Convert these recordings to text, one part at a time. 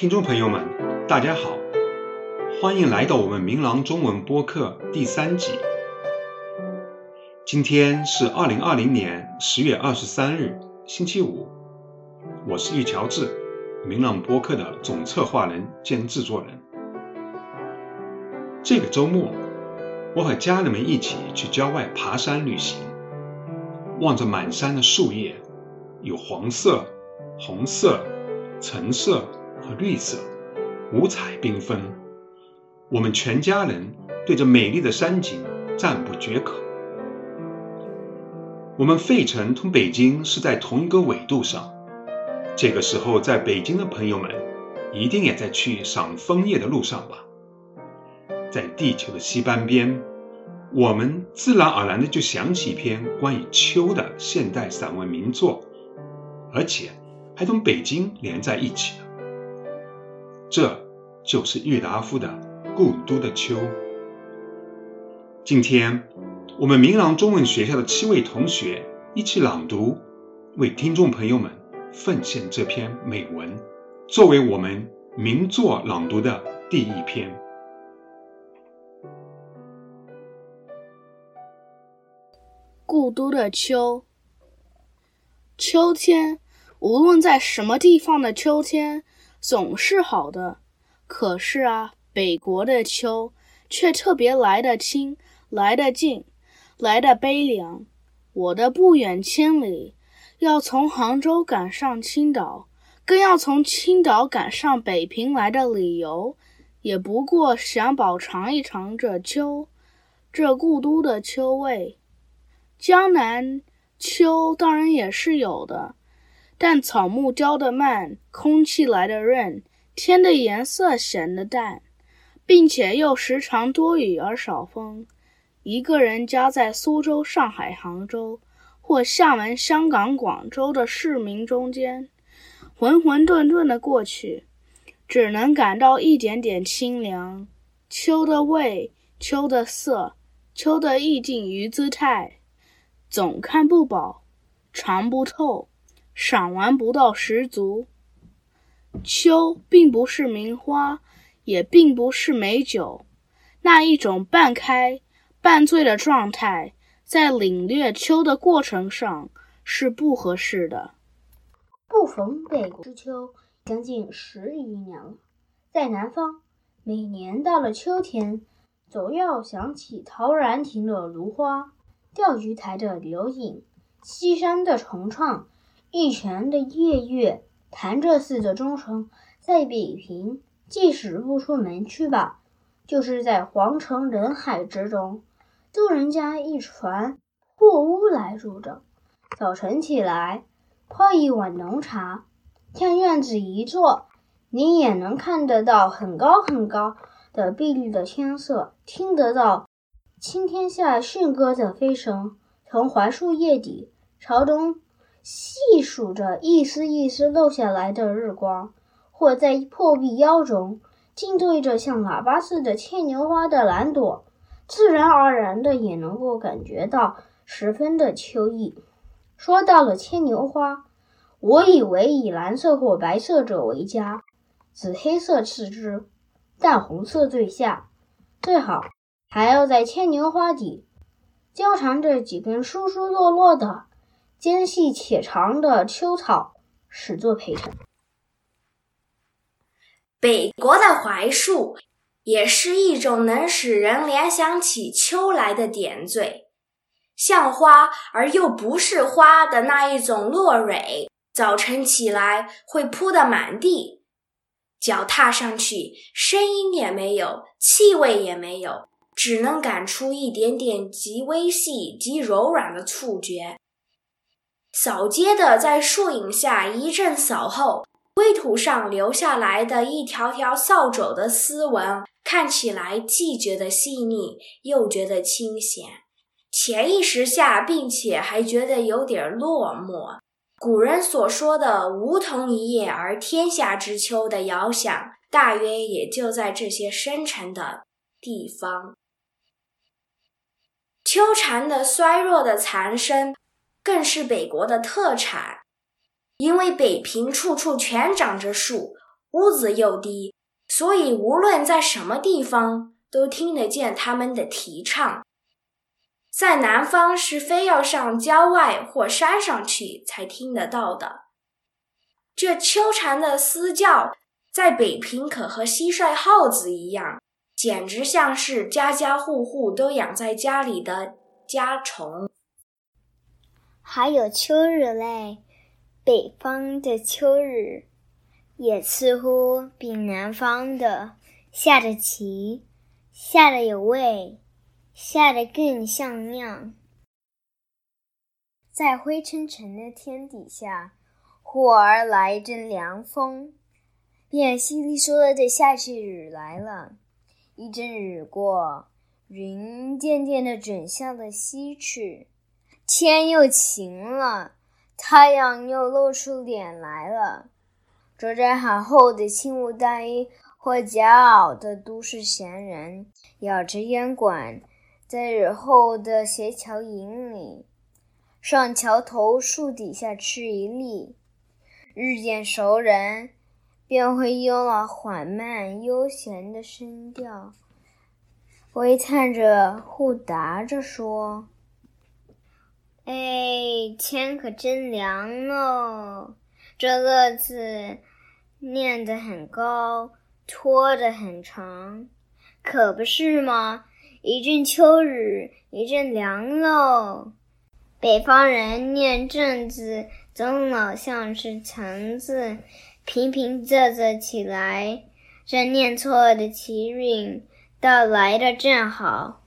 听众朋友们，大家好，欢迎来到我们明朗中文播客第三集。今天是二零二零年十月二十三日，星期五。我是玉乔治，明朗播客的总策划人兼制作人。这个周末，我和家人们一起去郊外爬山旅行，望着满山的树叶，有黄色、红色、橙色。和绿色，五彩缤纷。我们全家人对着美丽的山景赞不绝口。我们费城同北京是在同一个纬度上，这个时候在北京的朋友们一定也在去赏枫叶的路上吧？在地球的西半边，我们自然而然的就想起一篇关于秋的现代散文名作，而且还同北京连在一起了。这就是郁达夫的《故都的秋》。今天，我们明朗中文学校的七位同学一起朗读，为听众朋友们奉献这篇美文，作为我们名作朗读的第一篇。《故都的秋》，秋天，无论在什么地方的秋天。总是好的，可是啊，北国的秋却特别来得轻，来得近，来得悲凉。我的不远千里，要从杭州赶上青岛，更要从青岛赶上北平来的理由，也不过想饱尝一尝这秋，这故都的秋味。江南秋当然也是有的。但草木凋得慢，空气来得润，天的颜色显得淡，并且又时常多雨而少风。一个人家在苏州、上海、杭州，或厦门、香港、广州的市民中间，浑浑沌沌的过去，只能感到一点点清凉。秋的味，秋的色，秋的意境与姿态，总看不饱，尝不透。赏玩不到十足。秋并不是名花，也并不是美酒，那一种半开半醉的状态，在领略秋的过程上是不合适的。不逢北国之秋，将近十余年了。在南方，每年到了秋天，总要想起陶然亭的芦花，钓鱼台的柳影，西山的重唱。一泉的夜月，潭柘寺的钟声，在北平，即使不出门去吧，就是在皇城人海之中，都人家一船破屋来住着。早晨起来，泡一碗浓茶，向院子一坐，你也能看得到很高很高的碧绿的天色，听得到青天下驯鸽的飞声，从槐树叶底朝东。细数着一丝一丝漏下来的日光，或在破壁腰中静对着像喇叭似的牵牛花的蓝朵，自然而然的也能够感觉到十分的秋意。说到了牵牛花，我以为以蓝色或白色者为佳，紫黑色次之，淡红色最下，最好还要在牵牛花底交缠着几根疏疏落落的。尖细且长的秋草，始作陪衬。北国的槐树，也是一种能使人联想起秋来的点缀，像花而又不是花的那一种落蕊，早晨起来会铺得满地，脚踏上去，声音也没有，气味也没有，只能感出一点点极微细、极柔软的触觉。扫街的在树影下一阵扫后，灰土上留下来的一条条扫帚的丝纹，看起来既觉得细腻，又觉得清闲。潜意识下，并且还觉得有点落寞。古人所说的“梧桐一叶而天下知秋”的遥想，大约也就在这些深沉的地方。秋蝉的衰弱的残声。更是北国的特产，因为北平处处全长着树，屋子又低，所以无论在什么地方都听得见他们的啼唱。在南方是非要上郊外或山上去才听得到的。这秋蝉的嘶叫，在北平可和蟋蟀、耗子一样，简直像是家家户户都养在家里的家虫。还有秋日嘞，北方的秋日也似乎比南方的下得齐，下得有味，下得更像样。在灰沉沉的天底下。忽而来一阵凉风，便稀里嗦的下起雨来了。一阵雨过，云渐渐的转向了西去，天又晴了，太阳又露出脸来了。着着很厚的轻雾大衣或夹袄的都市闲人，咬着烟管，在雨后的斜桥影里，上桥头树底下吃一粒。日渐熟人，便会用了缓慢悠闲的声调，微叹着，互答着说：“哎，天可真凉喽！这个字念得很高，拖得很长，可不是吗？一阵秋雨，一阵凉喽。北方人念正字。”总老像是橙字，平平仄仄起来，这念错的奇韵倒来的正好。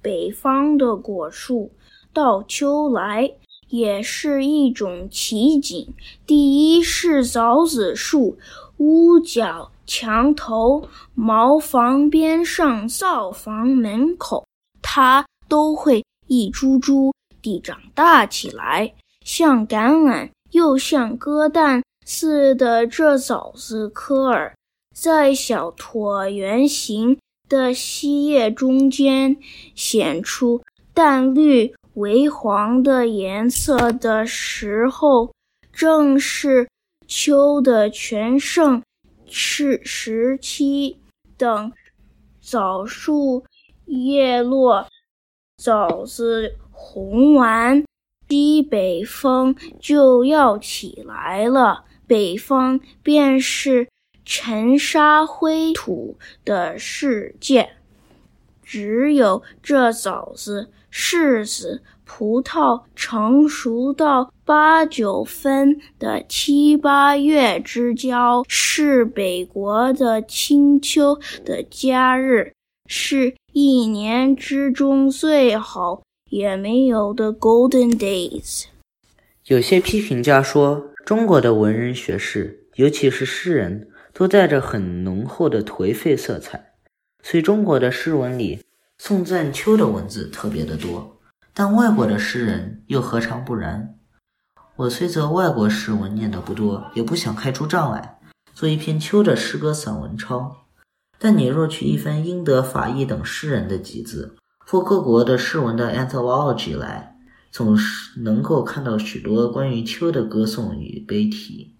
北方的果树到秋来也是一种奇景。第一是枣子树，屋角、墙头、茅房边上、灶房门口，它都会一株株地长大起来。像橄榄又像鸽蛋似的这枣子科儿，在小椭圆形的细叶中间显出淡绿为黄的颜色的时候，正是秋的全盛时时期。等枣树叶落，枣子红完。西北风就要起来了，北方便是尘沙灰土的世界，只有这枣子、柿子、葡萄成熟到八九分的七八月之交，是北国的清秋的佳日，是一年之中最好。也没有的 golden days。有些批评家说，中国的文人学士，尤其是诗人，都带着很浓厚的颓废色彩，所以中国的诗文里颂赞秋的文字特别的多。但外国的诗人又何尝不然？我虽则外国诗文念的不多，也不想开出障碍，做一篇秋的诗歌散文抄。但你若取一番英德法意等诗人的集子，或各国的诗文的 anthology 来，总是能够看到许多关于秋的歌颂与悲题。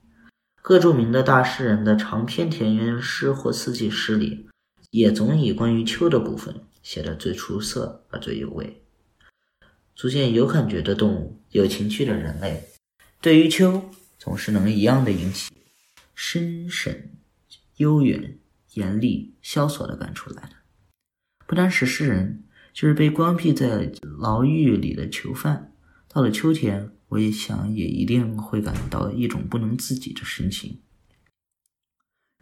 各著名的大诗人的长篇田园诗或四季诗里，也总以关于秋的部分写得最出色而最有味。逐渐有感觉的动物，有情趣的人类，对于秋总是能一样的引起深深、悠远、严厉、萧索的感触来的。不单是诗人。就是被关闭在牢狱里的囚犯，到了秋天，我也想也一定会感到一种不能自己的神情。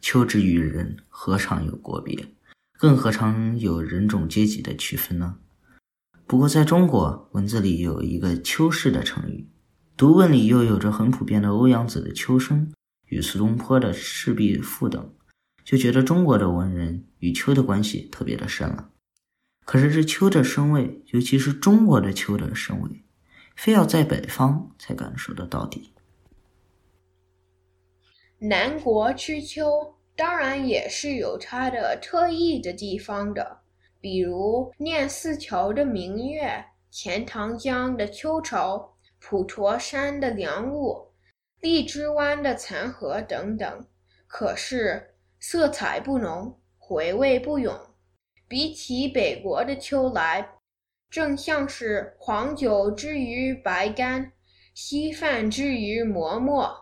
秋之于人，何尝有过别？更何尝有人种阶级的区分呢？不过，在中国文字里有一个“秋氏”的成语，读文里又有着很普遍的欧阳子的《秋声》与苏东坡的《赤壁赋》等，就觉得中国的文人与秋的关系特别的深了。可是这秋的声味，尤其是中国的秋的声味，非要在北方才感受得到底。南国之秋，当然也是有它的特异的地方的，比如念四桥的明月、钱塘江的秋潮、普陀山的凉雾、荔枝湾的残荷等等。可是色彩不浓，回味不永。比起北国的秋来，正像是黄酒之于白干，稀饭之于馍馍，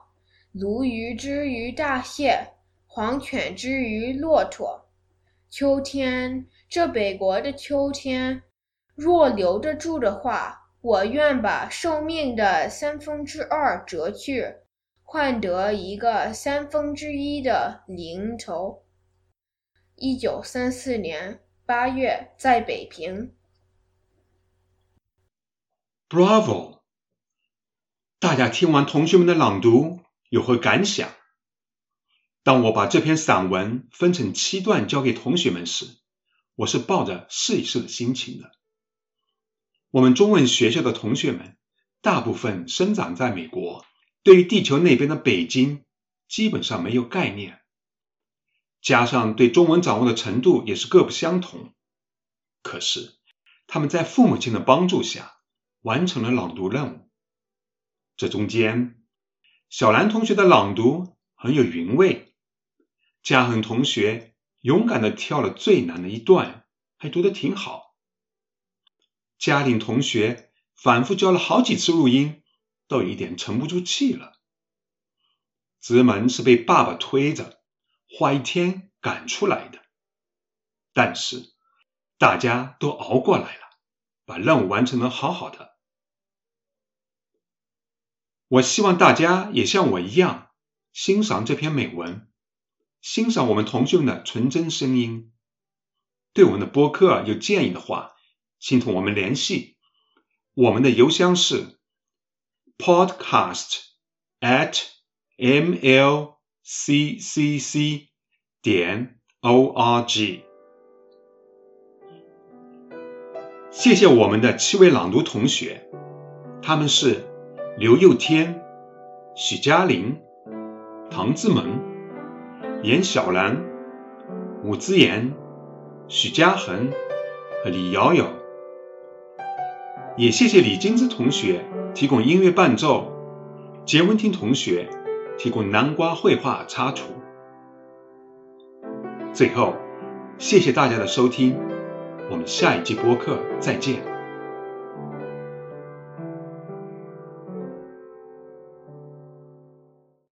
鲈鱼之于大蟹，黄犬之于骆驼。秋天，这北国的秋天，若留得住的话，我愿把寿命的三分之二折去，换得一个三分之一的零头。一九三四年。八月在北平。Bravo！大家听完同学们的朗读有何感想？当我把这篇散文分成七段交给同学们时，我是抱着试一试的心情的。我们中文学校的同学们大部分生长在美国，对于地球那边的北京基本上没有概念。加上对中文掌握的程度也是各不相同，可是他们在父母亲的帮助下完成了朗读任务。这中间，小兰同学的朗读很有韵味，嘉恒同学勇敢的跳了最难的一段，还读得挺好。嘉玲同学反复教了好几次录音，都有一点沉不住气了。直门是被爸爸推着。花一天赶出来的，但是大家都熬过来了，把任务完成的好好的。我希望大家也像我一样欣赏这篇美文，欣赏我们同学们的纯真声音。对我们的播客有建议的话，请同我们联系。我们的邮箱是 podcast at ml。c c c 点 o r g，谢谢我们的七位朗读同学，他们是刘佑天、许嘉玲、唐志萌、严小兰、武之言、许嘉恒和李瑶瑶。也谢谢李金枝同学提供音乐伴奏，杰文婷同学。提供南瓜绘画插图。最后，谢谢大家的收听，我们下一集播客再见。